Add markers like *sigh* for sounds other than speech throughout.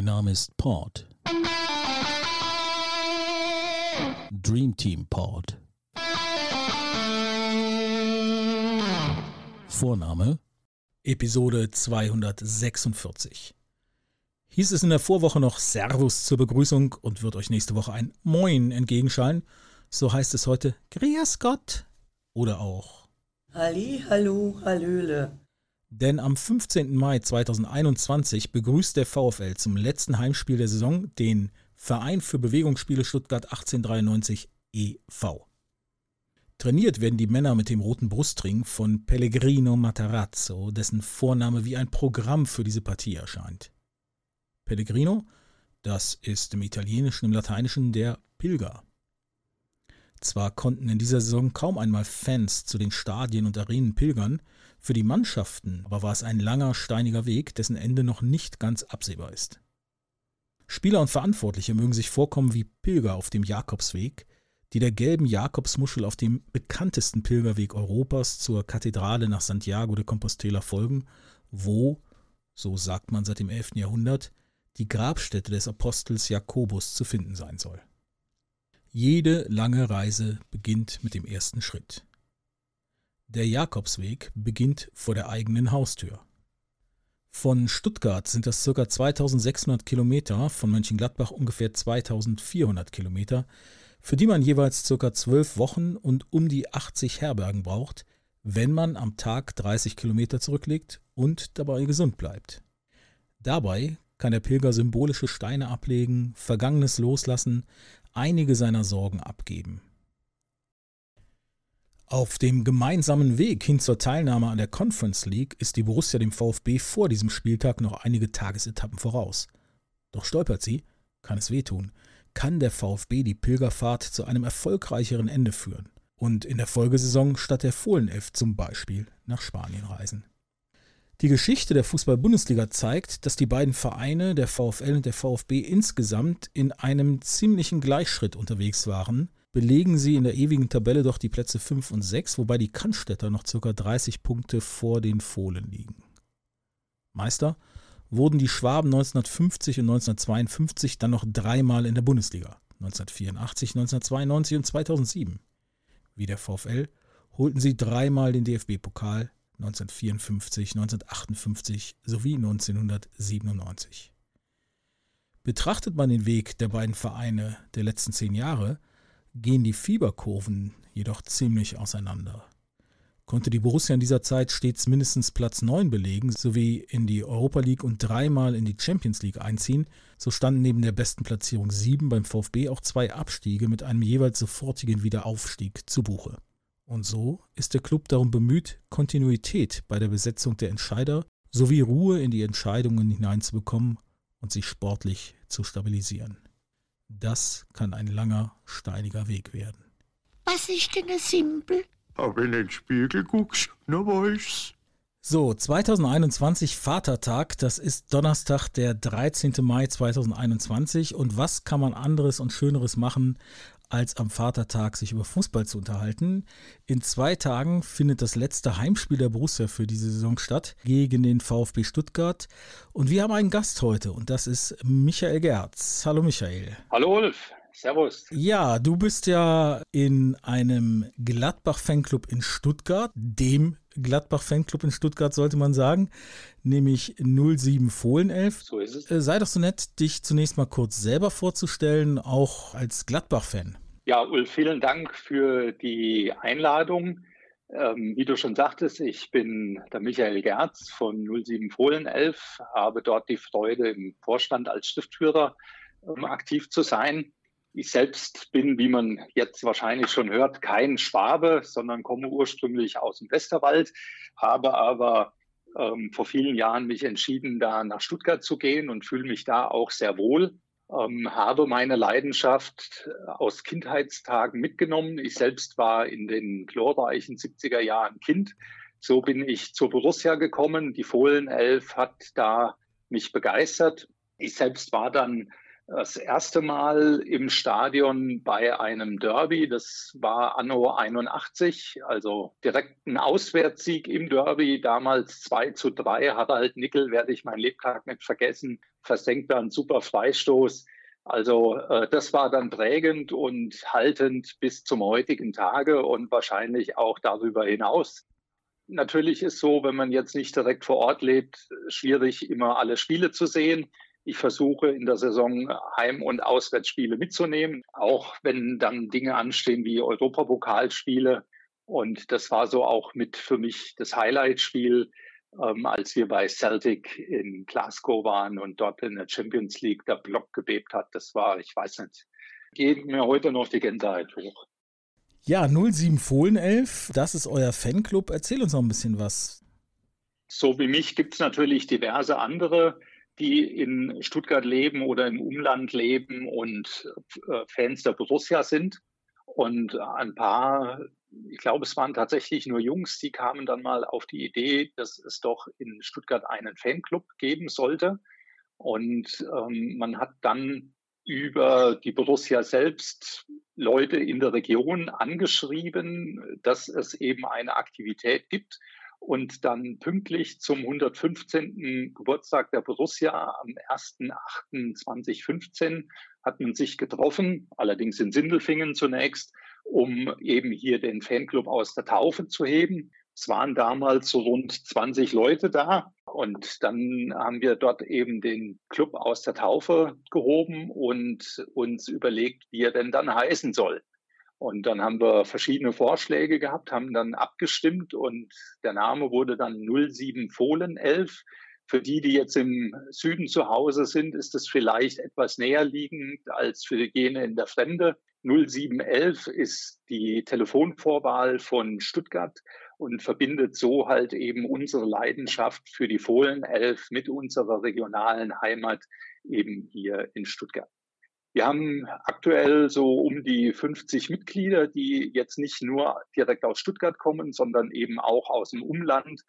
Mein Name ist Pod. Dream Team Pod. Vorname Episode 246. Hieß es in der Vorwoche noch Servus zur Begrüßung und wird euch nächste Woche ein Moin entgegenschallen, so heißt es heute Grüß Gott oder auch Halli, hallo, hallöle. Denn am 15. Mai 2021 begrüßt der VfL zum letzten Heimspiel der Saison den Verein für Bewegungsspiele Stuttgart 1893 e.V. Trainiert werden die Männer mit dem roten Brustring von Pellegrino Matarazzo, dessen Vorname wie ein Programm für diese Partie erscheint. Pellegrino, das ist im Italienischen, im Lateinischen der Pilger. Zwar konnten in dieser Saison kaum einmal Fans zu den Stadien und Arenen pilgern, für die Mannschaften aber war es ein langer, steiniger Weg, dessen Ende noch nicht ganz absehbar ist. Spieler und Verantwortliche mögen sich vorkommen wie Pilger auf dem Jakobsweg, die der gelben Jakobsmuschel auf dem bekanntesten Pilgerweg Europas zur Kathedrale nach Santiago de Compostela folgen, wo, so sagt man seit dem 11. Jahrhundert, die Grabstätte des Apostels Jakobus zu finden sein soll. Jede lange Reise beginnt mit dem ersten Schritt. Der Jakobsweg beginnt vor der eigenen Haustür. Von Stuttgart sind das ca. 2600 Kilometer, von Mönchengladbach ungefähr 2400 Kilometer, für die man jeweils ca. 12 Wochen und um die 80 Herbergen braucht, wenn man am Tag 30 Kilometer zurücklegt und dabei gesund bleibt. Dabei kann der Pilger symbolische Steine ablegen, Vergangenes loslassen, einige seiner Sorgen abgeben. Auf dem gemeinsamen Weg hin zur Teilnahme an der Conference League ist die Borussia dem VfB vor diesem Spieltag noch einige Tagesetappen voraus. Doch stolpert sie, kann es wehtun, kann der VfB die Pilgerfahrt zu einem erfolgreicheren Ende führen und in der Folgesaison statt der Fohlenelf zum Beispiel nach Spanien reisen. Die Geschichte der Fußball-Bundesliga zeigt, dass die beiden Vereine, der VfL und der VfB, insgesamt in einem ziemlichen Gleichschritt unterwegs waren, belegen sie in der ewigen Tabelle doch die Plätze 5 und 6, wobei die Cannstätter noch ca. 30 Punkte vor den Fohlen liegen. Meister wurden die Schwaben 1950 und 1952 dann noch dreimal in der Bundesliga, 1984, 1992 und 2007. Wie der VfL holten sie dreimal den DFB-Pokal, 1954, 1958 sowie 1997. Betrachtet man den Weg der beiden Vereine der letzten zehn Jahre, gehen die Fieberkurven jedoch ziemlich auseinander. Konnte die Borussia in dieser Zeit stets mindestens Platz 9 belegen sowie in die Europa League und dreimal in die Champions League einziehen, so standen neben der besten Platzierung 7 beim VfB auch zwei Abstiege mit einem jeweils sofortigen Wiederaufstieg zu Buche. Und so ist der Club darum bemüht, Kontinuität bei der Besetzung der Entscheider sowie Ruhe in die Entscheidungen hineinzubekommen und sich sportlich zu stabilisieren. Das kann ein langer, steiniger Weg werden. Was ist denn ein Simpel? Aber wenn du in den Spiegel guckst, dann weißt's. So, 2021 Vatertag, das ist Donnerstag, der 13. Mai 2021. Und was kann man anderes und Schöneres machen, als am Vatertag sich über Fußball zu unterhalten. In zwei Tagen findet das letzte Heimspiel der Borussia für diese Saison statt gegen den VfB Stuttgart. Und wir haben einen Gast heute und das ist Michael Gerz. Hallo Michael. Hallo Ulf. Servus. Ja, du bist ja in einem Gladbach-Fanclub in Stuttgart, dem Gladbach-Fanclub in Stuttgart sollte man sagen, nämlich 07 Fohlenelf. So ist es. Äh, sei doch so nett, dich zunächst mal kurz selber vorzustellen, auch als Gladbach-Fan. Ja, Ulf, vielen Dank für die Einladung. Ähm, wie du schon sagtest, ich bin der Michael Gerz von 07 Fohlenelf, habe dort die Freude, im Vorstand als Stiftführer ähm, aktiv zu sein. Ich selbst bin, wie man jetzt wahrscheinlich schon hört, kein Schwabe, sondern komme ursprünglich aus dem Westerwald, habe aber ähm, vor vielen Jahren mich entschieden, da nach Stuttgart zu gehen und fühle mich da auch sehr wohl. Ähm, habe meine Leidenschaft aus Kindheitstagen mitgenommen. Ich selbst war in den glorreichen 70er Jahren Kind. So bin ich zur Borussia gekommen. Die Fohlenelf hat da mich begeistert. Ich selbst war dann Das erste Mal im Stadion bei einem Derby, das war Anno 81, also direkt ein Auswärtssieg im Derby, damals 2 zu 3. Harald Nickel werde ich mein Lebtag nicht vergessen, versenkt da einen super Freistoß. Also äh, das war dann prägend und haltend bis zum heutigen Tage und wahrscheinlich auch darüber hinaus. Natürlich ist so, wenn man jetzt nicht direkt vor Ort lebt, schwierig immer alle Spiele zu sehen. Ich versuche in der Saison Heim- und Auswärtsspiele mitzunehmen, auch wenn dann Dinge anstehen wie Europapokalspiele. Und das war so auch mit für mich das Highlight-Spiel, ähm, als wir bei Celtic in Glasgow waren und dort in der Champions League der Block gebebt hat. Das war, ich weiß nicht, geht mir heute noch die Gänseheit hoch. Ja, 07 Fohlen 11, das ist euer Fanclub. Erzähl uns noch ein bisschen was. So wie mich gibt es natürlich diverse andere die in Stuttgart leben oder im Umland leben und äh, Fans der Borussia sind. Und ein paar, ich glaube, es waren tatsächlich nur Jungs, die kamen dann mal auf die Idee, dass es doch in Stuttgart einen Fanclub geben sollte. Und ähm, man hat dann über die Borussia selbst Leute in der Region angeschrieben, dass es eben eine Aktivität gibt, und dann pünktlich zum 115. Geburtstag der Borussia am 1.8.2015 hat man sich getroffen, allerdings in Sindelfingen zunächst, um eben hier den Fanclub aus der Taufe zu heben. Es waren damals so rund 20 Leute da und dann haben wir dort eben den Club aus der Taufe gehoben und uns überlegt, wie er denn dann heißen soll. Und dann haben wir verschiedene Vorschläge gehabt, haben dann abgestimmt und der Name wurde dann 07 Fohlen 11. Für die, die jetzt im Süden zu Hause sind, ist es vielleicht etwas näher liegend als für jene in der Fremde. 0711 ist die Telefonvorwahl von Stuttgart und verbindet so halt eben unsere Leidenschaft für die Fohlen 11 mit unserer regionalen Heimat eben hier in Stuttgart. Wir haben aktuell so um die 50 Mitglieder, die jetzt nicht nur direkt aus Stuttgart kommen, sondern eben auch aus dem Umland.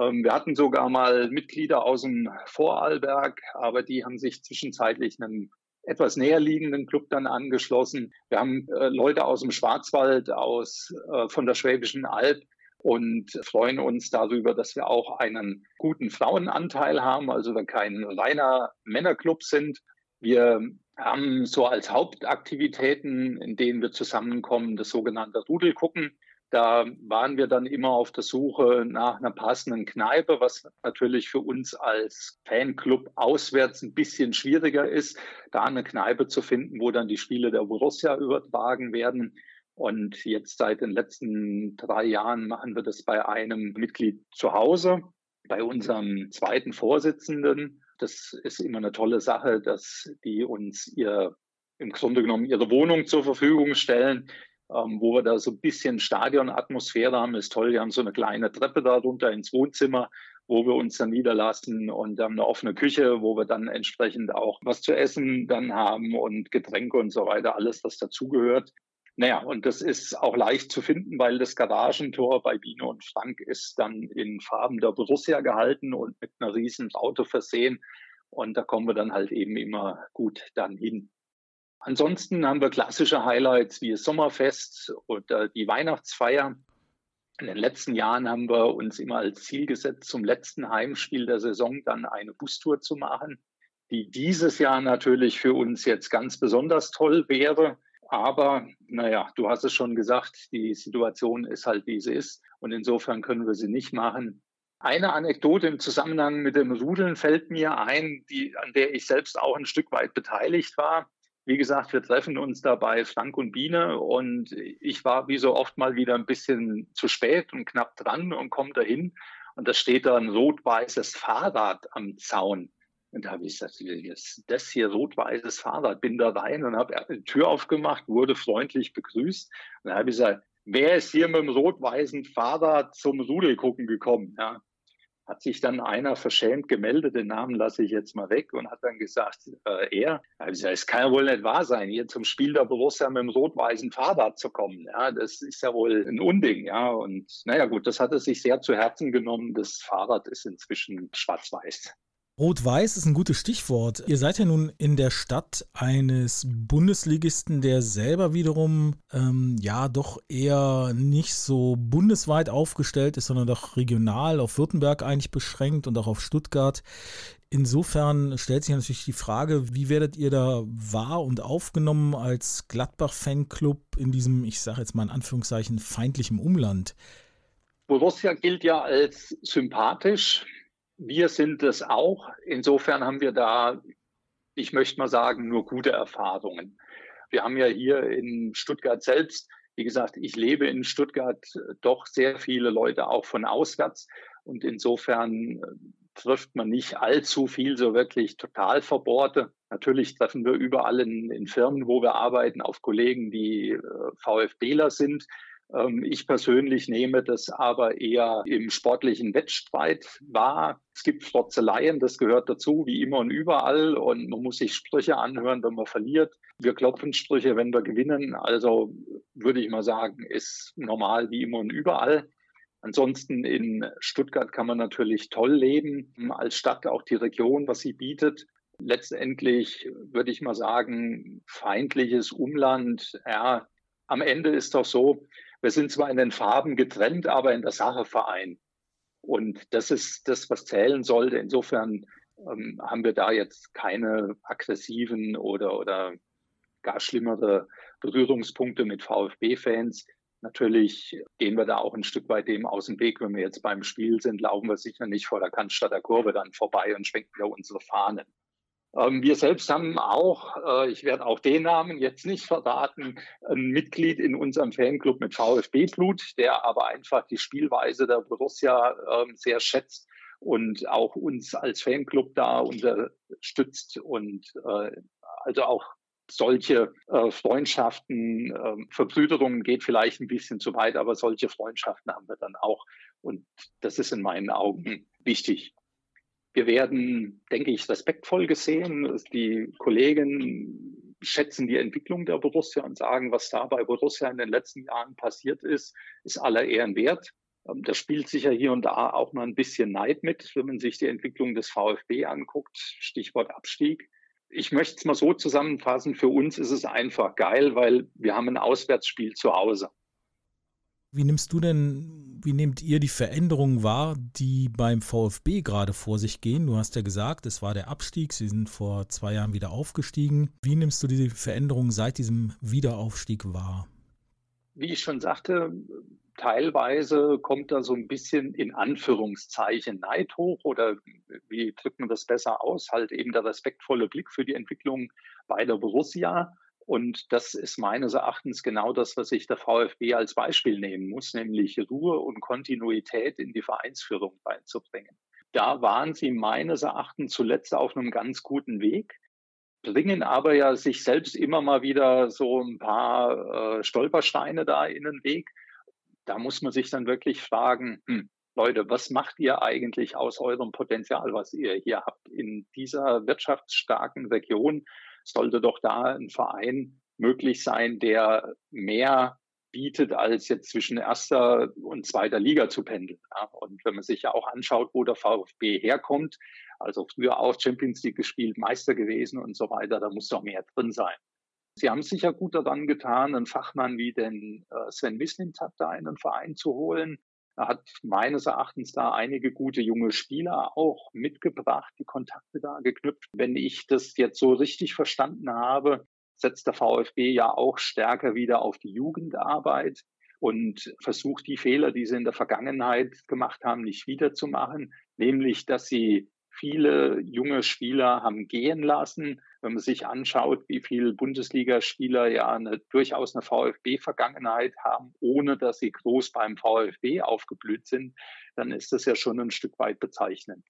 Ähm, wir hatten sogar mal Mitglieder aus dem Vorarlberg, aber die haben sich zwischenzeitlich einem etwas näher liegenden Club dann angeschlossen. Wir haben äh, Leute aus dem Schwarzwald, aus, äh, von der Schwäbischen Alb und freuen uns darüber, dass wir auch einen guten Frauenanteil haben, also wir kein reiner Männerclub sind. Wir haben so als Hauptaktivitäten, in denen wir zusammenkommen, das sogenannte Rudelgucken. Da waren wir dann immer auf der Suche nach einer passenden Kneipe, was natürlich für uns als Fanclub auswärts ein bisschen schwieriger ist, da eine Kneipe zu finden, wo dann die Spiele der Borussia übertragen werden. Und jetzt seit den letzten drei Jahren machen wir das bei einem Mitglied zu Hause, bei unserem zweiten Vorsitzenden, das ist immer eine tolle Sache, dass die uns ihr im Grunde genommen ihre Wohnung zur Verfügung stellen, ähm, wo wir da so ein bisschen Stadionatmosphäre haben. Ist toll. Wir haben so eine kleine Treppe da runter ins Wohnzimmer, wo wir uns dann niederlassen und haben eine offene Küche, wo wir dann entsprechend auch was zu essen dann haben und Getränke und so weiter, alles, was dazugehört. Naja, und das ist auch leicht zu finden, weil das Garagentor bei Bino und Frank ist dann in Farben der Borussia gehalten und mit einer riesen Auto versehen. Und da kommen wir dann halt eben immer gut dann hin. Ansonsten haben wir klassische Highlights wie das Sommerfest oder die Weihnachtsfeier. In den letzten Jahren haben wir uns immer als Ziel gesetzt, zum letzten Heimspiel der Saison dann eine Bustour zu machen, die dieses Jahr natürlich für uns jetzt ganz besonders toll wäre. Aber naja, du hast es schon gesagt, die Situation ist halt, wie sie ist. Und insofern können wir sie nicht machen. Eine Anekdote im Zusammenhang mit dem Rudeln fällt mir ein, die, an der ich selbst auch ein Stück weit beteiligt war. Wie gesagt, wir treffen uns da bei Frank und Biene und ich war wie so oft mal wieder ein bisschen zu spät und knapp dran und komme dahin und da steht da ein rot-weißes Fahrrad am Zaun. Und da habe ich gesagt, das hier rot-weißes Fahrrad, bin da rein und habe die Tür aufgemacht, wurde freundlich begrüßt. Und da habe ich gesagt, wer ist hier mit dem rot-weißen Fahrrad zum Rudelgucken gekommen? Ja. Hat sich dann einer verschämt gemeldet, den Namen lasse ich jetzt mal weg und hat dann gesagt, äh, er. Gesagt, es kann ja wohl nicht wahr sein, hier zum Spiel der Borussia mit dem rot-weißen Fahrrad zu kommen. Ja, das ist ja wohl ein Unding. Ja, und naja, gut, das hat er sich sehr zu Herzen genommen. Das Fahrrad ist inzwischen schwarz-weiß. Rot-Weiß ist ein gutes Stichwort. Ihr seid ja nun in der Stadt eines Bundesligisten, der selber wiederum ähm, ja doch eher nicht so bundesweit aufgestellt ist, sondern doch regional auf Württemberg eigentlich beschränkt und auch auf Stuttgart. Insofern stellt sich natürlich die Frage, wie werdet ihr da wahr und aufgenommen als Gladbach-Fanclub in diesem, ich sage jetzt mal in Anführungszeichen, feindlichen Umland? Borussia gilt ja als sympathisch wir sind es auch. Insofern haben wir da, ich möchte mal sagen, nur gute Erfahrungen. Wir haben ja hier in Stuttgart selbst, wie gesagt, ich lebe in Stuttgart doch sehr viele Leute auch von auswärts. Und insofern äh, trifft man nicht allzu viel so wirklich Totalverbohrte. Natürlich treffen wir überall in, in Firmen, wo wir arbeiten, auf Kollegen, die äh, VfBler sind. Ähm, ich persönlich nehme das aber eher im sportlichen Wettstreit wahr. Es gibt Frotzeleien, das gehört dazu, wie immer und überall. Und man muss sich Sprüche anhören, wenn man verliert. Wir klopfen Sprüche, wenn wir gewinnen. Also würde ich mal sagen, ist normal wie immer und überall. Ansonsten in Stuttgart kann man natürlich toll leben, als Stadt auch die Region, was sie bietet. Letztendlich würde ich mal sagen, feindliches Umland. Ja, am Ende ist doch so, wir sind zwar in den Farben getrennt, aber in der Sache vereint. Und das ist das, was zählen sollte. Insofern ähm, haben wir da jetzt keine aggressiven oder, oder gar schlimmere Berührungspunkte mit VfB-Fans. Natürlich gehen wir da auch ein Stück weit dem aus dem Weg. Wenn wir jetzt beim Spiel sind, laufen wir sicher nicht vor der Cannstatter Kurve dann vorbei und schwenken da unsere Fahnen. Ähm, wir selbst haben auch, äh, ich werde auch den Namen jetzt nicht verraten, ein Mitglied in unserem Fanclub mit VfB-Blut, der aber einfach die Spielweise der Borussia ähm, sehr schätzt und auch uns als Fanclub da unterstützt und äh, also auch solche äh, Freundschaften, äh, Verbrüderungen geht vielleicht ein bisschen zu weit, aber solche Freundschaften haben wir dann auch. Und das ist in meinen Augen wichtig. Wir werden, denke ich, respektvoll gesehen. Die Kollegen schätzen die Entwicklung der Borussia und sagen, was da bei Borussia in den letzten Jahren passiert ist, ist aller Ehren wert. Ähm, da spielt sicher hier und da auch mal ein bisschen Neid mit, wenn man sich die Entwicklung des VfB anguckt. Stichwort Abstieg. Ich möchte es mal so zusammenfassen. Für uns ist es einfach geil, weil wir haben ein Auswärtsspiel zu Hause. Wie nimmst du denn, wie nehmt ihr die Veränderungen wahr, die beim VfB gerade vor sich gehen? Du hast ja gesagt, es war der Abstieg, sie sind vor zwei Jahren wieder aufgestiegen. Wie nimmst du diese Veränderungen seit diesem Wiederaufstieg wahr? Wie ich schon sagte, teilweise kommt da so ein bisschen in Anführungszeichen Neid hoch oder wie drückt man das besser aus? Halt eben der respektvolle Blick für die Entwicklung bei der Borussia. Und das ist meines Erachtens genau das, was sich der VfB als Beispiel nehmen muss, nämlich Ruhe und Kontinuität in die Vereinsführung reinzubringen. Da waren sie meines Erachtens zuletzt auf einem ganz guten Weg, bringen aber ja sich selbst immer mal wieder so ein paar äh, Stolpersteine da in den Weg. Da muss man sich dann wirklich fragen, hm, Leute, was macht ihr eigentlich aus eurem Potenzial, was ihr hier habt in dieser wirtschaftsstarken Region? Sollte doch da ein Verein möglich sein, der mehr bietet, als jetzt zwischen erster und zweiter Liga zu pendeln. Ja, und wenn man sich ja auch anschaut, wo der VfB herkommt, also früher auch Champions League gespielt, Meister gewesen und so weiter, da muss doch mehr drin sein. Sie haben sicher gut daran getan, einen Fachmann wie den äh, Sven Mislintat da in den Verein zu holen. Er hat meines Erachtens da einige gute junge Spieler auch mitgebracht, die Kontakte da geknüpft. Wenn ich das jetzt so richtig verstanden habe, setzt der VfB ja auch stärker wieder auf die Jugendarbeit und versucht die Fehler, die sie in der Vergangenheit gemacht haben, nicht wiederzumachen, nämlich dass sie viele junge Spieler haben gehen lassen. Wenn man sich anschaut, wie viele Bundesligaspieler ja eine, durchaus eine VfB-Vergangenheit haben, ohne dass sie groß beim VfB aufgeblüht sind, dann ist das ja schon ein Stück weit bezeichnend.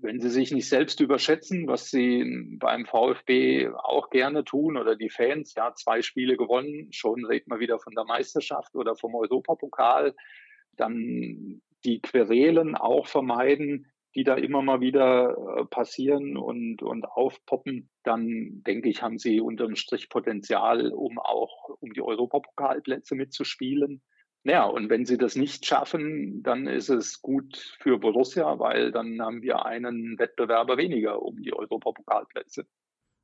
Wenn sie sich nicht selbst überschätzen, was sie beim VfB auch gerne tun oder die Fans, ja, zwei Spiele gewonnen, schon redet man wieder von der Meisterschaft oder vom Europapokal, dann die Querelen auch vermeiden, die da immer mal wieder äh, passieren und, und aufpoppen, dann denke ich, haben sie unterm Strich Potenzial, um auch um die Europapokalplätze mitzuspielen. Ja, und wenn sie das nicht schaffen, dann ist es gut für Borussia, weil dann haben wir einen Wettbewerber weniger um die Europapokalplätze.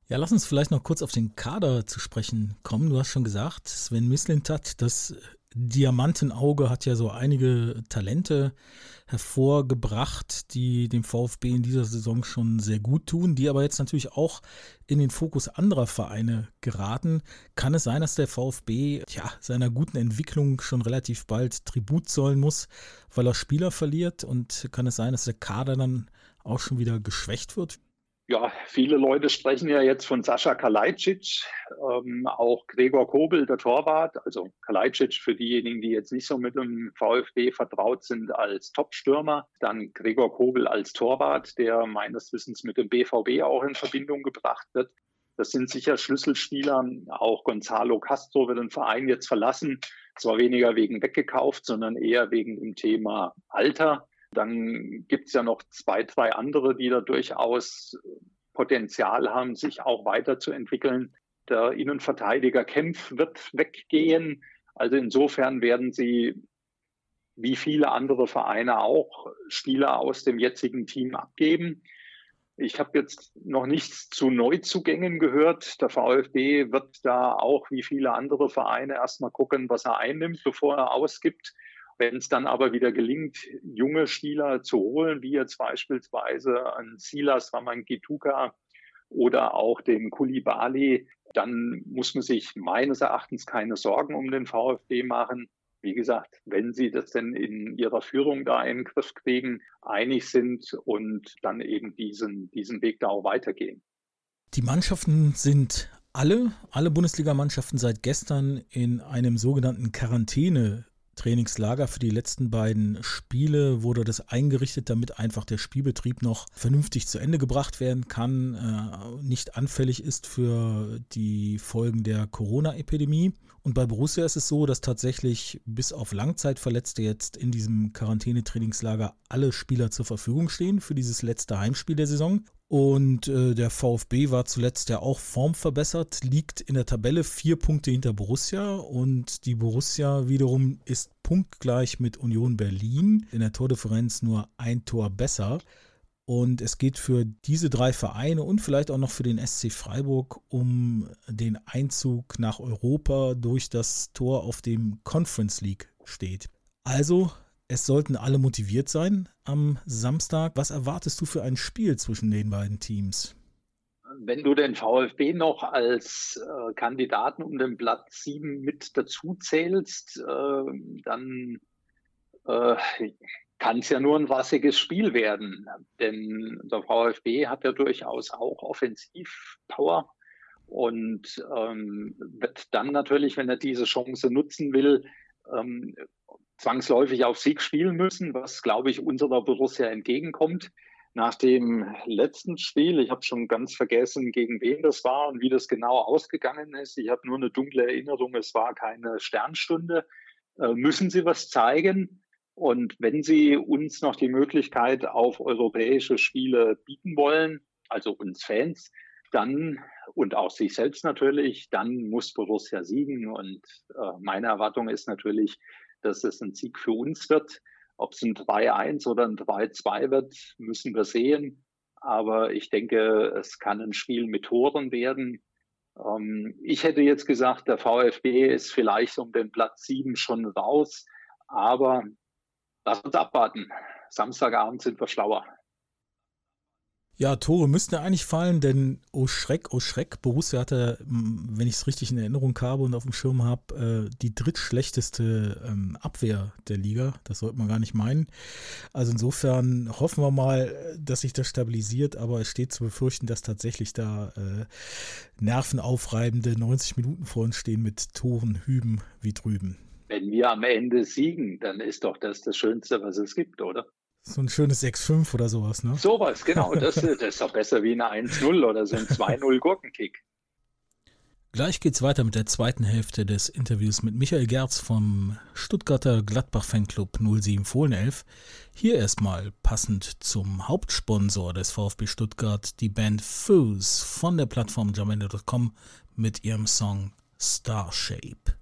Ja, lass uns vielleicht noch kurz auf den Kader zu sprechen kommen. Du hast schon gesagt, Sven Mislintat, das Diamantenauge hat ja so einige Talente hervorgebracht, die dem VfB in dieser Saison schon sehr gut tun, die aber jetzt natürlich auch in den Fokus anderer Vereine geraten. Kann es sein, dass der VfB ja, seiner guten Entwicklung schon relativ bald Tribut zollen muss, weil er Spieler verliert? Und kann es sein, dass der Kader dann auch schon wieder geschwächt wird? Ja, viele Leute sprechen ja jetzt von Sascha Kalajdzic, ähm, auch Gregor Kobel, der Torwart. Also Kalajdzic für diejenigen, die jetzt nicht so mit dem VfB vertraut sind als Top-Stürmer. Dann Gregor Kobel als Torwart, der meines Wissens mit dem BVB auch in Verbindung gebracht wird. Das sind sicher Schlüsselspieler. Auch Gonzalo Castro wird den Verein jetzt verlassen. Zwar weniger wegen weggekauft, sondern eher wegen dem Thema Alter. Dann gibt es ja noch zwei, drei andere, die da durchaus Potenzial haben, sich auch weiterzuentwickeln. Der Innenverteidiger Kempf wird weggehen. Also insofern werden sie, wie viele andere Vereine auch, Spieler aus dem jetzigen Team abgeben. Ich habe jetzt noch nichts zu Neuzugängen gehört. Der VfB wird da auch wie viele andere Vereine erstmal gucken, was er einnimmt, bevor er ausgibt. Wenn es dann aber wieder gelingt, junge Spieler zu holen, wie jetzt beispielsweise an Silas Ramangituka oder auch den Kulibali, dann muss man sich meines Erachtens keine Sorgen um den VfB machen. Wie gesagt, wenn sie das denn in ihrer Führung da in den Griff kriegen, einig sind und dann eben diesen, diesen Weg da auch weitergehen. Die Mannschaften sind alle, alle Bundesligamannschaften seit gestern in einem sogenannten Quarantäne Trainingslager für die letzten beiden Spiele wurde das eingerichtet, damit einfach der Spielbetrieb noch vernünftig zu Ende gebracht werden kann, äh, nicht anfällig ist für die Folgen der Corona-Epidemie. Und bei Borussia ist es so, dass tatsächlich bis auf Langzeitverletzte jetzt in diesem Quarantänetrainingslager alle Spieler zur Verfügung stehen für dieses letzte Heimspiel der Saison. Und äh, der VfB war zuletzt ja auch formverbessert, liegt in der Tabelle vier Punkte hinter Borussia und die Borussia wiederum ist punktgleich mit Union Berlin, in der Tordifferenz nur ein Tor besser. Und es geht für diese drei Vereine und vielleicht auch noch für den SC Freiburg um den Einzug nach Europa durch das Tor auf dem Conference League steht. Also es sollten alle motiviert sein am Samstag. Was erwartest du für ein Spiel zwischen den beiden Teams? Wenn du den VfB noch als äh, Kandidaten um den Platz 7 mit dazu zählst, äh, dann äh, kann es ja nur ein wassiges Spiel werden. Denn der VfB hat ja durchaus auch Offensivpower und ähm, wird dann natürlich, wenn er diese Chance nutzen will, ähm, zwangsläufig auf Sieg spielen müssen, was, glaube ich, unserer Borussia entgegenkommt. Nach dem letzten Spiel, ich habe schon ganz vergessen, gegen wen das war und wie das genau ausgegangen ist. Ich habe nur eine dunkle Erinnerung, es war keine Sternstunde. Äh, müssen Sie was zeigen? Und wenn Sie uns noch die Möglichkeit auf europäische Spiele bieten wollen, also uns Fans, dann und auch sich selbst natürlich, dann muss Borussia siegen. Und äh, meine Erwartung ist natürlich, dass es ein Sieg für uns wird. Ob es ein 3-1 oder ein 3-2 wird, müssen wir sehen. Aber ich denke, es kann ein Spiel mit Toren werden. Ähm, ich hätte jetzt gesagt, der VfB ist vielleicht um den Platz 7 schon raus. Aber lass uns abwarten. Samstagabend sind wir schlauer. Ja, Tore müssten eigentlich fallen, denn oh Schreck, oh Schreck, Borussia hatte, wenn ich es richtig in Erinnerung habe und auf dem Schirm habe, äh, die drittschlechteste ähm, Abwehr der Liga. Das sollte man gar nicht meinen. Also insofern hoffen wir mal, dass sich das stabilisiert, aber es steht zu befürchten, dass tatsächlich da äh, nervenaufreibende 90 Minuten vor uns stehen mit Toren hüben wie drüben. Wenn wir am Ende siegen, dann ist doch das das Schönste, was es gibt, oder? So ein schönes 6-5 oder sowas, ne? Sowas, genau. *laughs* Das, das ist doch besser wie ein 1-0 oder so ein 2-0 Gurkenkick. Gleich geht's weiter mit der zweiten Hälfte des Interviews mit Michael Gerz vom Stuttgarter Gladbach Fanclub 07 Fohlenelf. Hier erstmal passend zum Hauptsponsor des VfB Stuttgart, die Band Foos von der Plattform jamendo.com mit ihrem Song Starshape.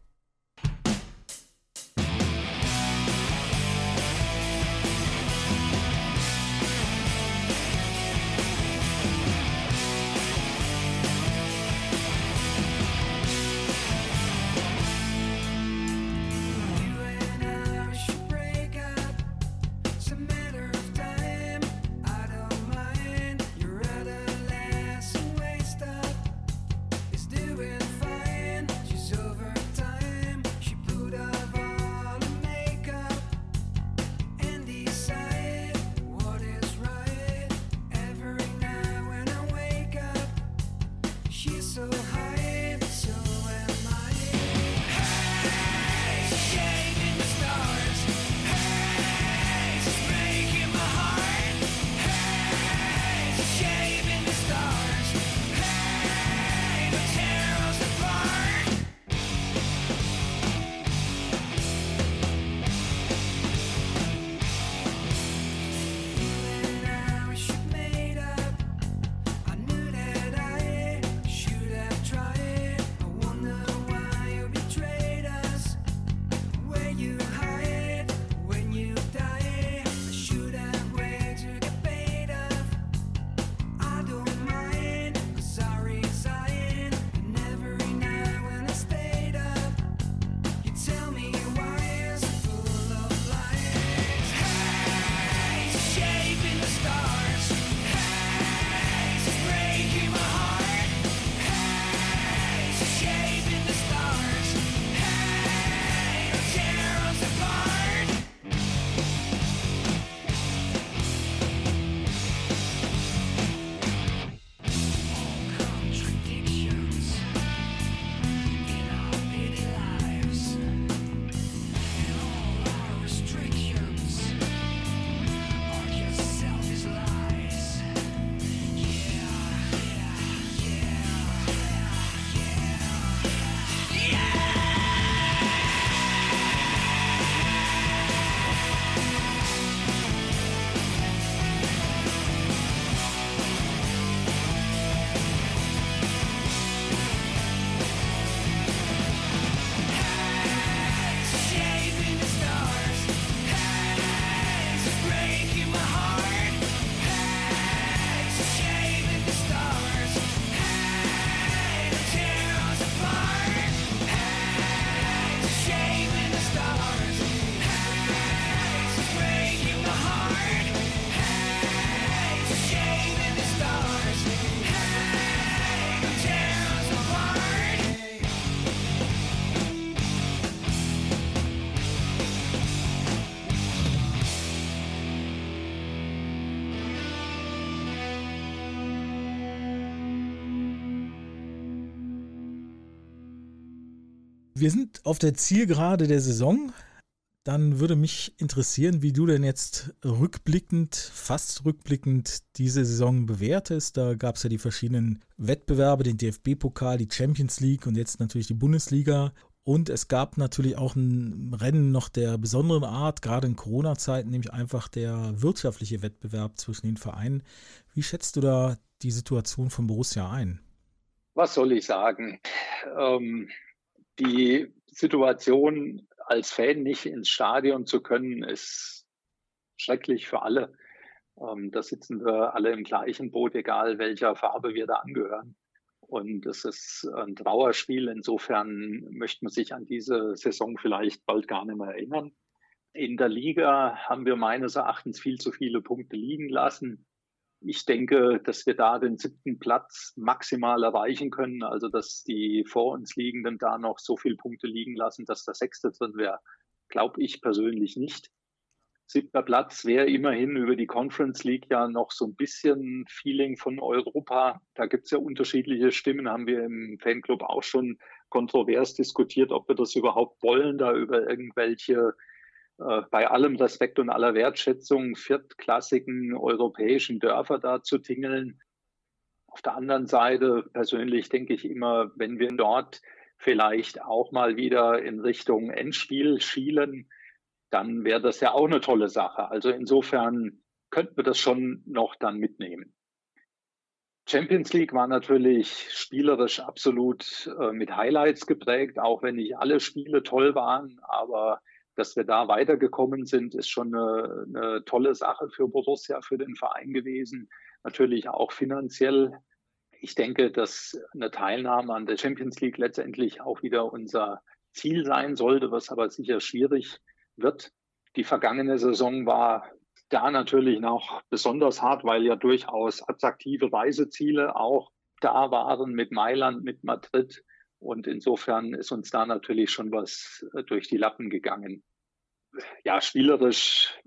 Wir sind auf der Zielgerade der Saison. Dann würde mich interessieren, wie du denn jetzt rückblickend, fast rückblickend diese Saison bewertest. Da gab es ja die verschiedenen Wettbewerbe, den DFB-Pokal, die Champions League und jetzt natürlich die Bundesliga. Und es gab natürlich auch ein Rennen noch der besonderen Art, gerade in Corona-Zeiten, nämlich einfach der wirtschaftliche Wettbewerb zwischen den Vereinen. Wie schätzt du da die Situation von Borussia ein? Was soll ich sagen? Ähm, die Situation als Fan nicht ins Stadion zu können, ist schrecklich für alle. Ähm, da sitzen wir alle im gleichen Boot, egal welcher Farbe wir da angehören. Und es ist ein Trauerspiel. Insofern möchte man sich an diese Saison vielleicht bald gar nicht mehr erinnern. In der Liga haben wir meines Erachtens viel zu viele Punkte liegen lassen. Ich denke, dass wir da den siebten Platz maximal erreichen können. Also, dass die vor uns liegenden da noch so viele Punkte liegen lassen, dass der sechste drin wäre, glaube ich persönlich nicht. Siebter Platz wäre immerhin über die Conference League ja noch so ein bisschen Feeling von Europa. Da gibt es ja unterschiedliche Stimmen, haben wir im Fanclub auch schon kontrovers diskutiert, ob wir das überhaupt wollen, da über irgendwelche bei allem Respekt und aller Wertschätzung viertklassigen europäischen Dörfer da zu tingeln. Auf der anderen Seite persönlich denke ich immer, wenn wir dort vielleicht auch mal wieder in Richtung Endspiel schielen, dann wäre das ja auch eine tolle Sache. Also insofern könnten wir das schon noch dann mitnehmen. Champions League war natürlich spielerisch absolut äh, mit Highlights geprägt, auch wenn nicht alle Spiele toll waren. Aber dass wir da weitergekommen sind, ist schon eine, eine tolle Sache für Borussia, für den Verein gewesen. Natürlich auch finanziell. Ich denke, dass eine Teilnahme an der Champions League letztendlich auch wieder unser Ziel sein sollte, was aber sicher schwierig wird. Die vergangene Saison war da natürlich noch besonders hart, weil ja durchaus attraktive Reiseziele auch da waren mit Mailand, mit Madrid. Und insofern ist uns da natürlich schon was äh, durch die Lappen gegangen. Ja, spielerisch,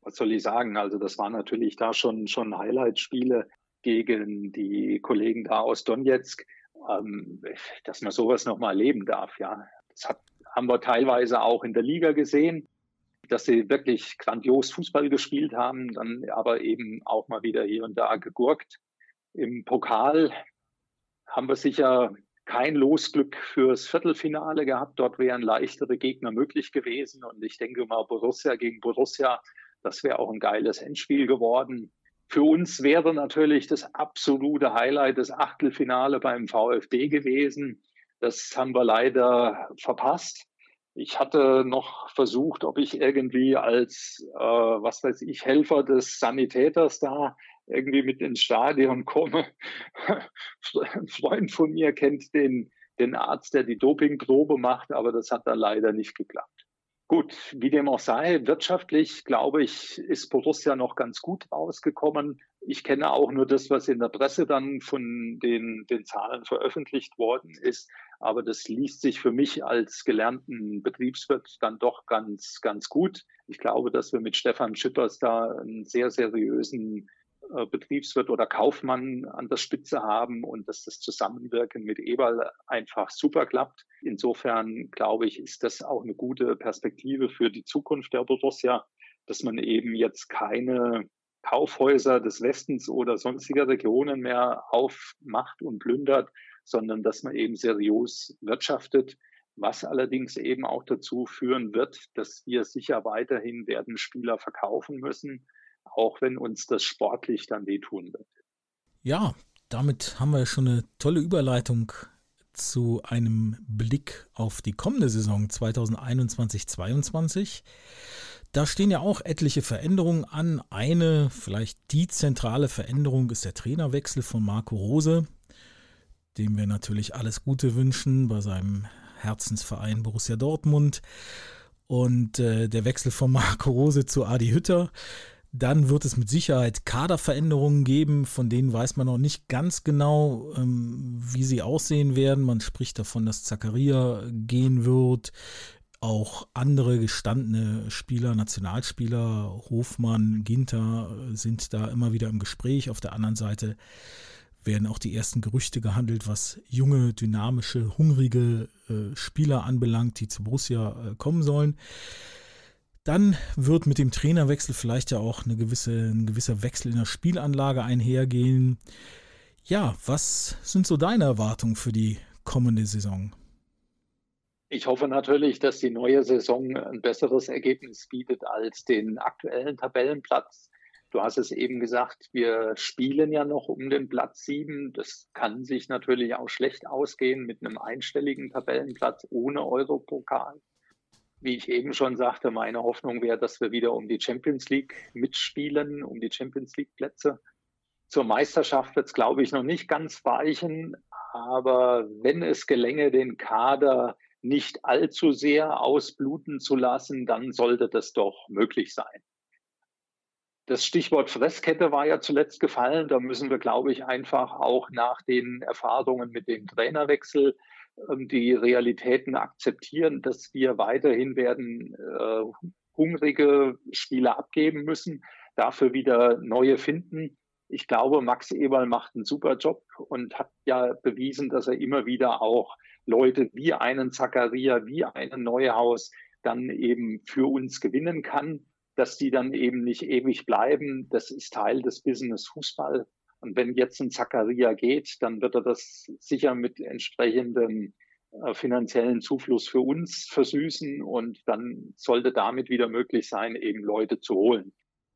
was soll ich sagen? Also das waren natürlich da schon, schon Highlight-Spiele gegen die Kollegen da aus Donetsk, ähm, dass man sowas nochmal erleben darf. Ja, das hat haben wir teilweise auch in der Liga gesehen, dass sie wirklich grandios Fußball gespielt haben, dann aber eben auch mal wieder hier und da gegurkt. Im Pokal haben wir sicher kein Losglück fürs Viertelfinale gehabt. Dort wären leichtere Gegner möglich gewesen. Und ich denke mal, Borussia gegen Borussia, das wäre auch ein geiles Endspiel geworden. Für uns wäre natürlich das absolute Highlight das Achtelfinale beim VfB gewesen. Das haben wir leider verpasst. Ich hatte noch versucht, ob ich irgendwie als, äh, was weiß ich, Helfer des Sanitäters da irgendwie mit ins Stadion komme. Ein Freund von mir kennt den, den Arzt, der die Dopingprobe macht, aber das hat dann leider nicht geklappt. Gut, wie dem auch sei, wirtschaftlich, glaube ich, ist Borussia noch ganz gut rausgekommen. Ich kenne auch nur das, was in der Presse dann von den, den Zahlen veröffentlicht worden ist. Aber das liest sich für mich als gelernten Betriebswirt dann doch ganz, ganz gut. Ich glaube, dass wir mit Stefan Schippers da einen sehr seriösen Betriebswirt oder Kaufmann an der Spitze haben und dass das Zusammenwirken mit Eberl einfach super klappt. Insofern glaube ich, ist das auch eine gute Perspektive für die Zukunft der Borussia, dass man eben jetzt keine Kaufhäuser des Westens oder sonstiger Regionen mehr aufmacht und plündert, sondern dass man eben seriös wirtschaftet, was allerdings eben auch dazu führen wird, dass wir sicher weiterhin werden Spieler verkaufen müssen, auch wenn uns das sportlich dann wehtun wird. Ja, damit haben wir schon eine tolle Überleitung zu einem Blick auf die kommende Saison 2021-22. Da stehen ja auch etliche Veränderungen an. Eine, vielleicht die zentrale Veränderung ist der Trainerwechsel von Marco Rose, dem wir natürlich alles Gute wünschen bei seinem Herzensverein Borussia Dortmund. Und äh, der Wechsel von Marco Rose zu Adi Hütter dann wird es mit Sicherheit Kaderveränderungen geben, von denen weiß man noch nicht ganz genau, ähm, wie sie aussehen werden. Man spricht davon, dass Zakaria gehen wird. Auch andere gestandene Spieler, Nationalspieler, Hofmann, Ginter sind da immer wieder im Gespräch. Auf der anderen Seite werden auch die ersten Gerüchte gehandelt, was junge, dynamische, hungrige äh, Spieler anbelangt, die zu Borussia äh, kommen sollen. Dann wird mit dem Trainerwechsel vielleicht ja auch eine gewisse, ein gewisser Wechsel in der Spielanlage einhergehen. Ja, was sind so deine Erwartungen für die kommende Saison? Ich hoffe natürlich, dass die neue Saison ein besseres Ergebnis bietet als den aktuellen Tabellenplatz. Du hast es eben gesagt, wir spielen ja noch um den Platz sieben. Das kann sich natürlich auch schlecht ausgehen mit einem einstelligen Tabellenplatz ohne Europokal. Wie ich eben schon sagte, meine Hoffnung wäre, dass wir wieder um die Champions League mitspielen, um die Champions League Plätze. Zur Meisterschaft wird es, glaube ich, noch nicht ganz weichen. Aber wenn es gelänge, den Kader nicht allzu sehr ausbluten zu lassen, dann sollte das doch möglich sein. Das Stichwort Fresskette war ja zuletzt gefallen. Da müssen wir, glaube ich, einfach auch nach den Erfahrungen mit dem Trainerwechsel die Realitäten akzeptieren, dass wir weiterhin werden äh, hungrige Spieler abgeben müssen, dafür wieder neue finden. Ich glaube, Max Eberl macht einen super Job und hat ja bewiesen, dass er immer wieder auch Leute wie einen Zacharia, wie einen Neuhaus dann eben für uns gewinnen kann, dass die dann eben nicht ewig bleiben. Das ist Teil des Business Fußball. Und wenn jetzt ein Zacharia geht, dann wird er das sicher mit entsprechendem äh, finanziellen Zufluss für uns versüßen und dann sollte damit wieder möglich sein, eben Leute zu holen.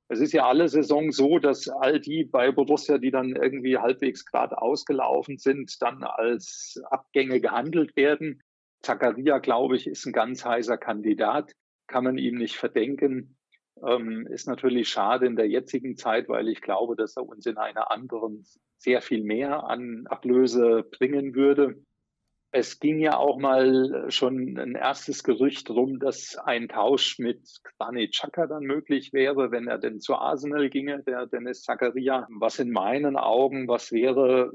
Es ist ja alle Saison so, dass all die bei Borussia, die dann irgendwie halbwegs gerade ausgelaufen sind, dann als Abgänge gehandelt werden. Zakaria, glaube ich, ist ein ganz heißer Kandidat, kann man ihm nicht verdenken. Ähm, ist natürlich schade in der jetzigen Zeit, weil ich glaube, dass er uns in einer anderen sehr viel mehr an Ablöse bringen würde. Es ging ja auch mal schon ein erstes Gerücht rum, dass ein Tausch mit Granit Xhaka dann möglich wäre, wenn er denn zu Arsenal ginge, der Dennis Zakaria. Was in meinen Augen, was wäre,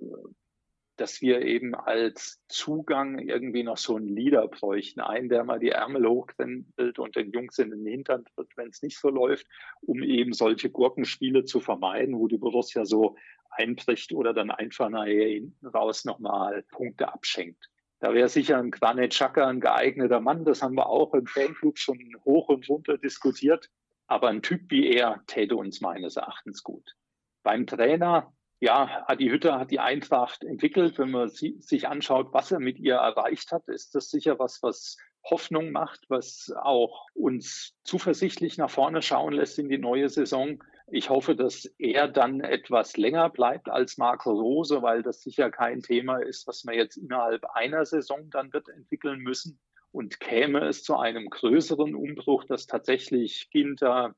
dass wir eben als Zugang irgendwie noch so einen Leader bräuchten. Einen, der mal die Ärmel hochkrempelt und den Jungs in den Hintern tritt, wenn es nicht so läuft, um eben solche Gurkenspiele zu vermeiden, wo die Borussia so einbricht oder dann einfach nachher hinten raus nochmal Punkte abschenkt. Da wäre sicher ein Granit Xhaka ein geeigneter Mann. Das haben wir auch im Fanclub schon hoch und runter diskutiert. Aber ein Typ wie er täte uns meines Erachtens gut. Beim Trainer, ja, Adi Hütter hat die Eintracht entwickelt. Wenn man sich anschaut, was er mit ihr erreicht hat, ist das sicher was, was Hoffnung macht, was auch uns zuversichtlich nach vorne schauen lässt in die neue Saison. Ich hoffe, dass er dann etwas länger bleibt als Marco Rose, weil das sicher kein Thema ist, was man jetzt innerhalb einer Saison dann wird entwickeln müssen. Und käme es zu einem größeren Umbruch, dass tatsächlich Ginter,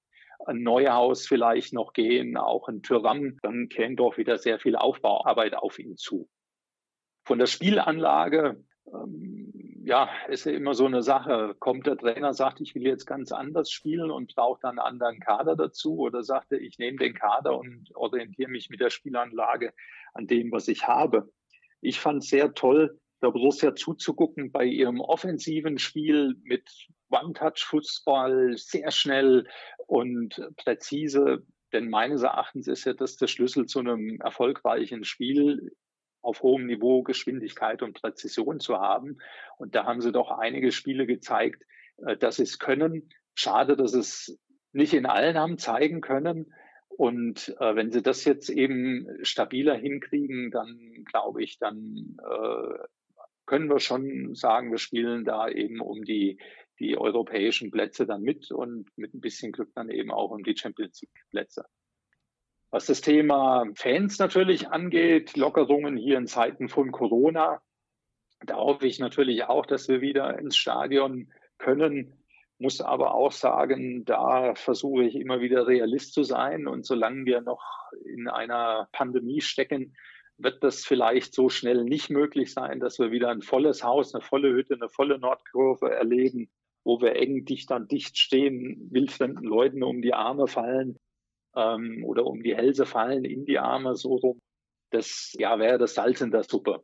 Neuhaus vielleicht noch gehen, auch ein Tyrann, dann käme doch wieder sehr viel Aufbauarbeit auf ihn zu. Von der Spielanlage ähm, ja, ist ja immer so eine Sache. Kommt der Trainer, sagt, ich will jetzt ganz anders spielen und braucht dann einen anderen Kader dazu oder sagt er, ich nehme den Kader und orientiere mich mit der Spielanlage an dem, was ich habe. Ich fand es sehr toll, der Borussia zuzugucken bei ihrem offensiven Spiel mit One-Touch-Fußball, sehr schnell und präzise. Denn meines Erachtens ist ja das der Schlüssel zu einem erfolgreichen Spiel auf hohem Niveau Geschwindigkeit und Präzision zu haben. Und da haben sie doch einige Spiele gezeigt, äh, dass sie es können. Schade, dass es nicht in allen haben zeigen können. Und äh, wenn sie das jetzt eben stabiler hinkriegen, dann glaube ich, dann äh, können wir schon sagen, wir spielen da eben um die, die europäischen Plätze dann mit und mit ein bisschen Glück dann eben auch um die Champions League Plätze. Was das Thema Fans natürlich angeht, Lockerungen hier in Zeiten von Corona, da hoffe ich natürlich auch, dass wir wieder ins Stadion können. Muss aber auch sagen, da versuche ich immer wieder Realist zu sein. Und solange wir noch in einer Pandemie stecken, wird das vielleicht so schnell nicht möglich sein, dass wir wieder ein volles Haus, eine volle Hütte, eine volle Nordkurve erleben, wo wir eng dicht an dicht stehen, wildfremden Leuten um die Arme fallen ähm, oder um die Hälse fallen in die Arme so rum. Das ja, wäre das Salz in der Suppe.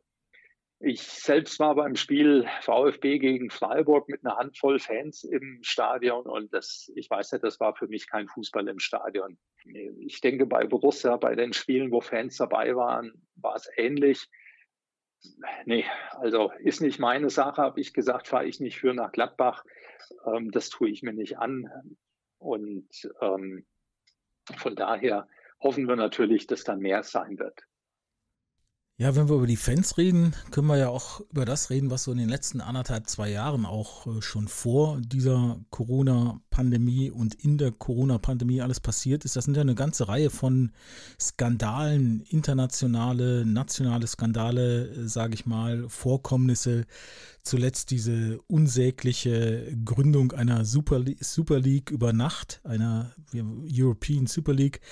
Ich selbst war beim Spiel VfB gegen Freiburg mit einer Handvoll Fans im Stadion und das, ich weiß ja, das war für mich kein Fußball im Stadion. Ich denke, bei Borussia, bei den Spielen, wo Fans dabei waren, war es ähnlich. Nee, also ist nicht meine Sache, habe ich gesagt, fahre ich nicht für nach Gladbach. Ähm, das tue ich mir nicht an. Und ähm, von daher hoffen wir natürlich, dass da mehr sein wird. Ja, wenn wir über die Fans reden, können wir ja auch über das reden, was so in den letzten anderthalb, zwei Jahren auch äh, schon vor dieser Corona-Pandemie und in der Corona-Pandemie alles passiert ist. Das sind ja eine ganze Reihe von Skandalen, internationale, nationale Skandale, äh, sage ich mal, Vorkommnisse. Zuletzt diese unsägliche Gründung einer Super, Super League über Nacht, einer European Super League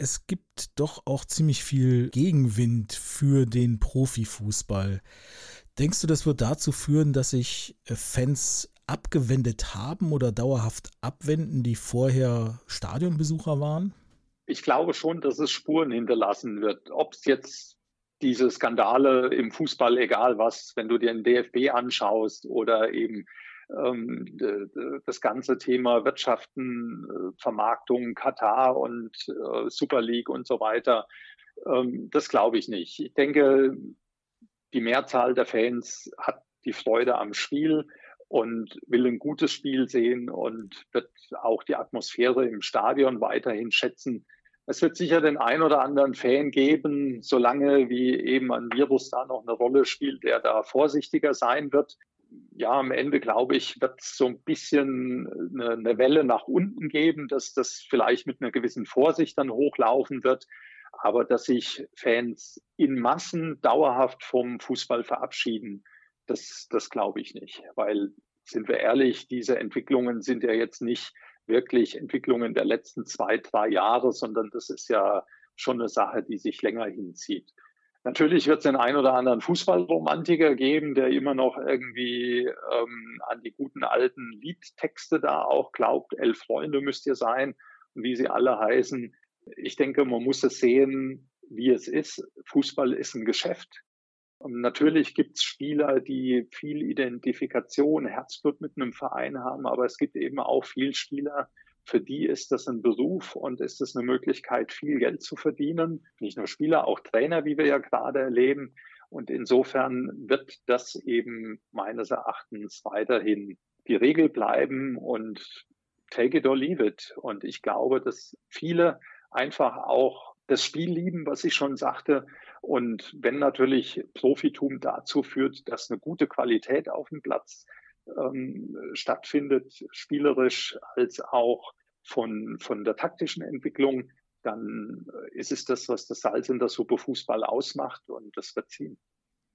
es gibt doch auch ziemlich viel Gegenwind für den Profifußball. Denkst du, das wird dazu führen, dass sich äh, Fans abgewendet haben oder dauerhaft abwenden, die vorher Stadionbesucher waren? Ich glaube schon, dass es Spuren hinterlassen wird. Ob es jetzt diese Skandale im Fußball, egal was, wenn du dir den DFB anschaust oder eben das ganze Thema Wirtschaften, äh, Vermarktung, Katar und äh, Super League und so weiter, ähm, das glaube ich nicht. Ich denke, die Mehrzahl der Fans hat die Freude am Spiel und will ein gutes Spiel sehen und wird auch die Atmosphäre im Stadion weiterhin schätzen. Es wird sicher den ein oder anderen Fan geben, solange wie eben ein Virus da noch eine Rolle spielt, der da vorsichtiger sein wird ja, am Ende glaube ich, wird es so ein bisschen eine, eine, Welle nach unten geben, dass das vielleicht mit einer gewissen Vorsicht dann hochlaufen wird, aber dass sich Fans in Massen dauerhaft vom Fußball verabschieden, das, das glaube ich nicht, weil sind wir ehrlich, diese Entwicklungen sind ja jetzt nicht wirklich Entwicklungen der letzten zwei, drei Jahre, sondern das ist ja schon eine Sache, die sich länger hinzieht. Natürlich wird es den ein oder anderen Fußballromantiker geben, der immer noch irgendwie ähm, an die guten alten Liedtexte da auch glaubt. Elf Freunde müsst ihr sein und wie sie alle heißen. Ich denke, man muss es sehen, wie es ist. Fußball ist ein Geschäft. Und natürlich gibt es Spieler, die viel Identifikation, Herzblut mit einem Verein haben, aber es gibt eben auch viel Spieler, für die ist das ein Beruf und ist es eine Möglichkeit, viel Geld zu verdienen. Nicht nur Spieler, auch Trainer, wie wir ja gerade erleben. Und insofern wird das eben meines Erachtens weiterhin die Regel bleiben und take it or leave it. Und ich glaube, dass viele einfach auch das Spiel lieben, was ich schon sagte. Und wenn natürlich Profitum dazu führt, dass eine gute Qualität auf dem Platz ähm, stattfindet, spielerisch als auch von, von der taktischen Entwicklung, dann ist es das, was das Salz in der Suppe Fußball ausmacht und das wird ziehen.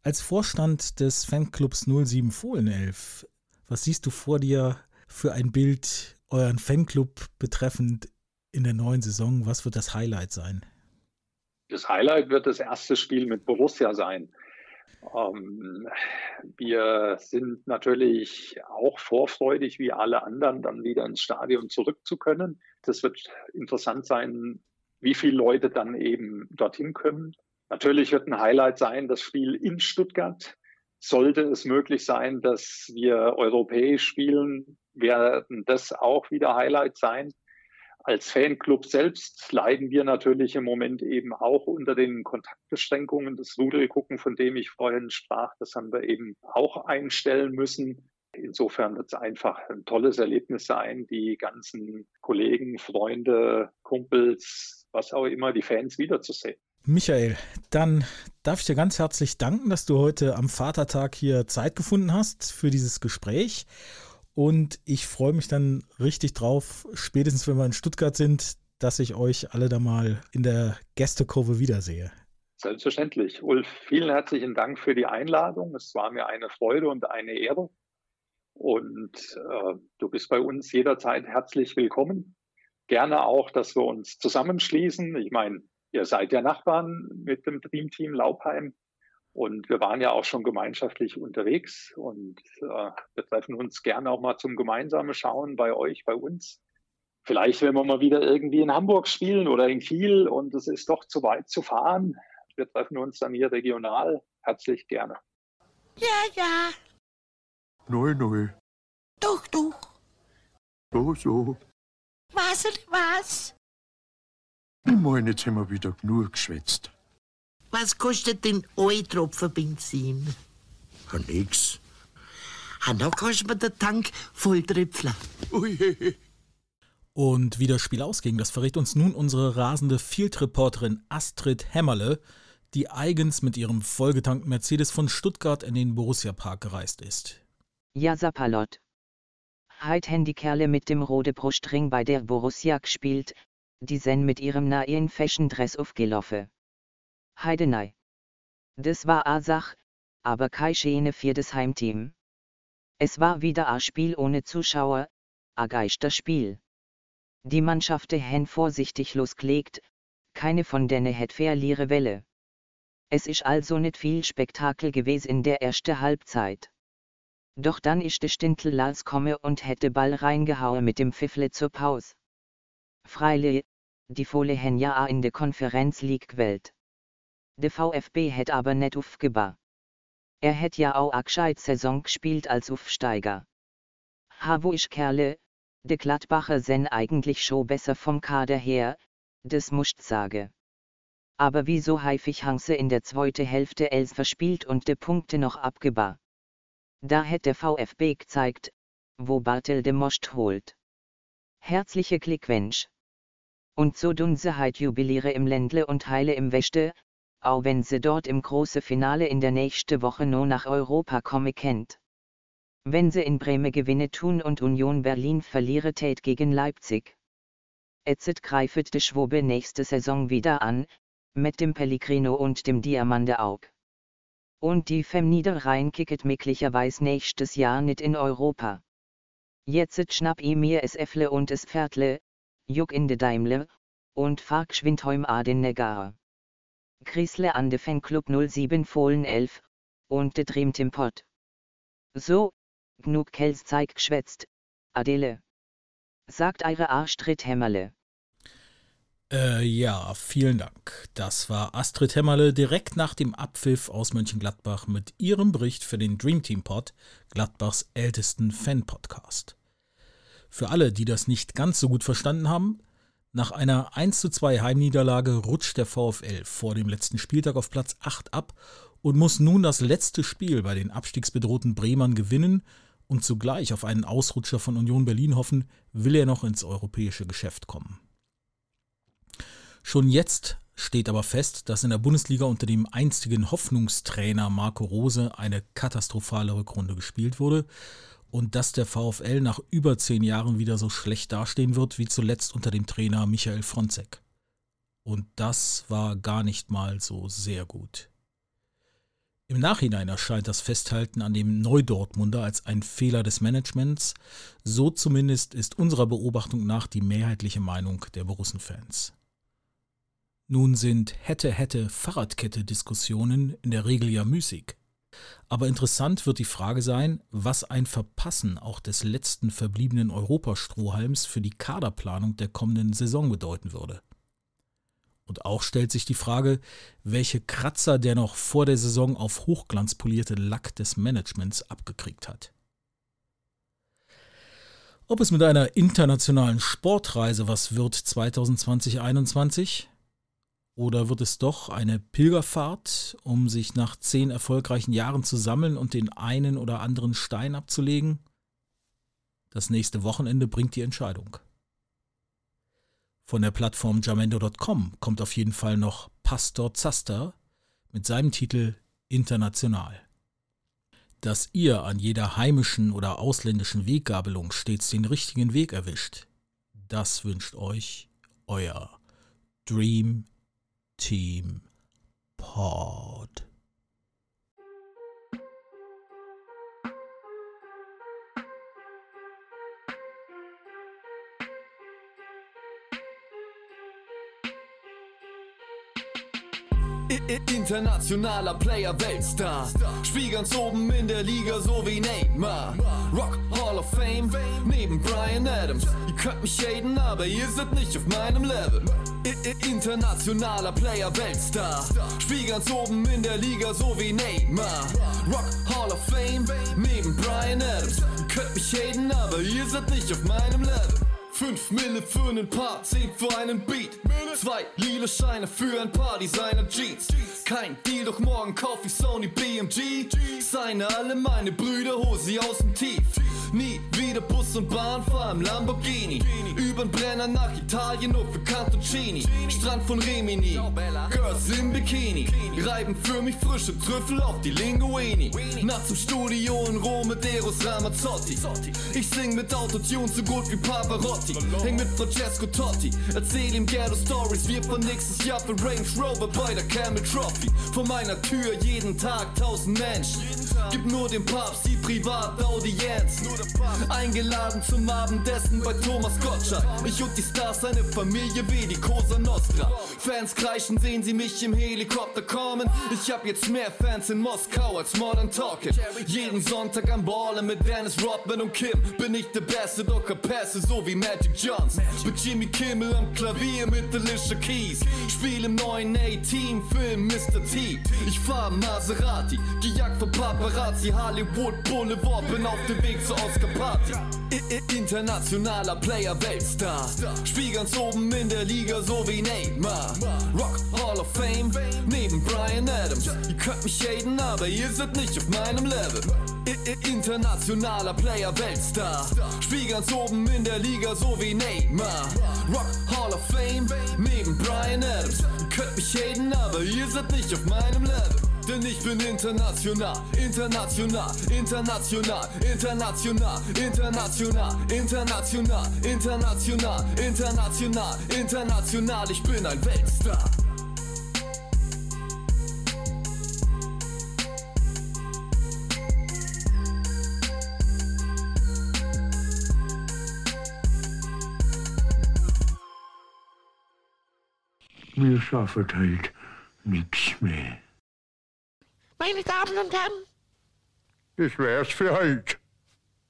Als Vorstand des Fanclubs 07 Fohlenelf, was siehst du vor dir für ein Bild euren Fanclub betreffend in der neuen Saison? Was wird das Highlight sein? Das Highlight wird das erste Spiel mit Borussia sein. Ähm, wir sind natürlich auch vorfreudig, wie alle anderen, dann wieder ins Stadion zurück zu können. Das wird interessant sein, wie viele Leute dann eben dorthin kommen. Natürlich wird ein Highlight sein, das Spiel in Stuttgart. Sollte es möglich sein, dass wir europäisch spielen, werden das auch wieder Highlight sein. Als Fanclub selbst leiden wir natürlich im Moment eben auch unter den Kontaktbeschränkungen. Das Rudelgucken, von dem ich vorhin sprach, das haben wir eben auch einstellen müssen. Insofern wird es einfach ein tolles Erlebnis sein, die ganzen Kollegen, Freunde, Kumpels, was auch immer, die Fans wiederzusehen. Michael, dann darf ich dir ganz herzlich danken, dass du heute am Vatertag hier Zeit gefunden hast für dieses Gespräch. Und ich freue mich dann richtig drauf, spätestens wenn wir in Stuttgart sind, dass ich euch alle da mal in der Gästekurve wiedersehe. Selbstverständlich. Ulf, vielen herzlichen Dank für die Einladung. Es war mir eine Freude und eine Ehre. Und äh, du bist bei uns jederzeit herzlich willkommen. Gerne auch, dass wir uns zusammenschließen. Ich meine, ihr seid ja Nachbarn mit dem Dream Team Laubheim. Und wir waren ja auch schon gemeinschaftlich unterwegs und äh, wir treffen uns gerne auch mal zum gemeinsamen Schauen bei euch, bei uns. Vielleicht, wenn wir mal wieder irgendwie in Hamburg spielen oder in Kiel und es ist doch zu weit zu fahren. Wir treffen uns dann hier regional. Herzlich gerne. Ja, ja. Nein, nein. Doch, doch. So, so. Was denn was? Ich meine, jetzt haben wir wieder genug geschwätzt. Was kostet denn ein Tropfen Benzin? Ja, nix. Ah, da kostet mir der Tank voll Tröpfler. Und wie das Spiel ausging, das verrät uns nun unsere rasende Field-Reporterin Astrid Hämmerle, die eigens mit ihrem vollgetankten Mercedes von Stuttgart in den Borussia-Park gereist ist. Ja, Sapalot. Heit haben die Kerle mit dem rote Brustring bei der Borussia gespielt, die sind mit ihrem neuen Fashion-Dress aufgelaufen. Heidenei. Das war a Sach, aber kei Schäne für das Heimteam. Es war wieder a Spiel ohne Zuschauer, a Geisterspiel. Die Mannschaften hen vorsichtig losgelegt, keine von denen het verliere Welle. Es ist also nicht viel Spektakel gewesen in der erste Halbzeit. Doch dann ist de Stintel Lals komme und hätte Ball reingehauen mit dem Pfiffle zur Pause. Freile, die Fohle hen ja a in de Konferenz League gewählt. De VfB hätt aber net aufgeba. Er hätt ja auch a Saison gespielt als Aufsteiger. Ha wo ich Kerle, de Gladbacher sen eigentlich scho besser vom Kader her, des musst sage. Aber wieso häufig Hanse in der zweite Hälfte els verspielt und de Punkte noch abgeba? Da hätt der VfB gezeigt, wo Bartel de Most holt. Herzliche Glückwunsch. Und so dun se heit jubiliere im Ländle und heile im Wäschte, auch wenn se dort im große Finale in der nächste Woche no nach Europa komme kennt. Wenn se in Breme gewinne tun und Union Berlin verliere tät gegen Leipzig. Etzet greifet de Schwobe nächste Saison wieder an, mit dem Pellegrino und dem Diamante Aug. Und die Fem Niederrhein kicket möglicherweise nächstes Jahr nicht in Europa. Jetzet schnapp i mir es Äffle und es Pferdle, juck in de Daimle, und fahr geschwind heim a den Negar. Griesle an de Fanclub 07 Fohlen 11, und de Dream Tim Pott. So, gnug Kels zeig geschwätzt, Adele. Sagt eure Arschtritt Hämmerle. Äh, ja, vielen Dank. Das war Astrid Hämmerle direkt nach dem Abpfiff aus Mönchengladbach mit ihrem Bericht für den Dream Team Pod, Gladbachs ältesten Fan-Podcast. Für alle, die das nicht ganz so gut verstanden haben, nach einer 1 zu 2 Heimniederlage rutscht der VfL vor dem letzten Spieltag auf Platz 8 ab und muss nun das letzte Spiel bei den abstiegsbedrohten Bremern gewinnen und zugleich auf einen Ausrutscher von Union Berlin hoffen, will er noch ins europäische Geschäft kommen. Schon jetzt steht aber fest, dass in der Bundesliga unter dem einstigen Hoffnungstrainer Marco Rose eine katastrophale Rückrunde gespielt wurde und dass der VfL nach über zehn Jahren wieder so schlecht dastehen wird wie zuletzt unter dem Trainer Michael Fronzek. Und das war gar nicht mal so sehr gut. Im Nachhinein erscheint das Festhalten an dem Neudortmunder als ein Fehler des Managements, so zumindest ist unserer Beobachtung nach die mehrheitliche Meinung der Borussenfans. Nun sind hätte hätte Fahrradkette Diskussionen in der Regel ja müßig. Aber interessant wird die Frage sein, was ein Verpassen auch des letzten verbliebenen Europastrohhalms für die Kaderplanung der kommenden Saison bedeuten würde. Und auch stellt sich die Frage, welche Kratzer der noch vor der Saison auf Hochglanz polierte Lack des Managements abgekriegt hat. Ob es mit einer internationalen Sportreise was wird 2020-21? Oder wird es doch eine Pilgerfahrt, um sich nach zehn erfolgreichen Jahren zu sammeln und den einen oder anderen Stein abzulegen? Das nächste Wochenende bringt die Entscheidung. Von der Plattform jamendo.com kommt auf jeden Fall noch Pastor Zaster mit seinem Titel International. Dass ihr an jeder heimischen oder ausländischen Weggabelung stets den richtigen Weg erwischt, das wünscht euch euer Dream Team Pod. Internationaler Player, Weltstar. Spiel ganz oben in der Liga, so wie Neymar. Rock Hall of Fame, neben Brian Adams. Ihr könnt mich haten, aber ihr seid nicht auf meinem Level. Internationaler Player, Weltstar. Spiel ganz oben in der Liga, so wie Neymar. Rock Hall of Fame, neben Brian Adams. Könnt mich haten, aber ihr seid nicht auf meinem Level. 5 Mille für einen Part, 10 für einen Beat. 2 lila Scheine für ein paar Designer Jeans. Kein Deal, doch morgen kauf ich Sony BMG. Seine alle meine Brüder, hol sie aus dem Tief. Nie wieder Bus und Bahn, fahr im Lamborghini. Übern Brenner nach Italien, nur für Cantoncini. Strand von Rimini, Girls im Bikini. Reiben für mich frische Trüffel auf die Linguini. Nachts im Studio in Rom mit Eros Ramazzotti. Ich sing mit Autotune so gut wie Pavarotti. Häng mit Francesco Totti, erzähl ihm Ghetto Stories. Wir fahren nächstes Jahr für Range Rover bei der Camel Trophy. Vor meiner Tür jeden Tag tausend Menschen. Gib nur dem Papst die Privataudienz. Eingeladen zum Abendessen bei Thomas Gottschalk. Ich und die Stars, eine Familie wie die Cosa Nostra. Fans kreischen, sehen sie mich im Helikopter kommen. Ich hab jetzt mehr Fans in Moskau als Modern Talking. Jeden Sonntag am Ballen mit Dennis Rodman und Kim. Bin ich der Beste, doch Pässe, so wie Magic Johnson. Mit Jimmy Kimmel am Klavier mit Alicia Keys. Spiel im neuen A-Team-Film Mr. T. Ich fahr Maserati, gejagt von Paparazzi. Hollywood Boulevard, bin auf dem Weg zur Oscar Party. I -I Internationaler Player, Weltstar. Spiel ganz oben in der Liga, so wie Neymar. Rock Hall of Fame, neben Brian Adams. Ihr könnt mich haten, aber ihr seid nicht auf meinem Level. Internationaler Player, Weltstar. Spiel ganz oben in der Liga, so wie Neymar. Rock Hall of Fame, neben Brian Adams. Ihr könnt mich haten, aber ihr seid nicht auf meinem Level. Denn ich bin international, international, international, international, international, international, international, international, international. Ich bin ein Weltstar. Wir schaffen halt nichts mehr. Meine Damen und Herren, Das wär's für heute.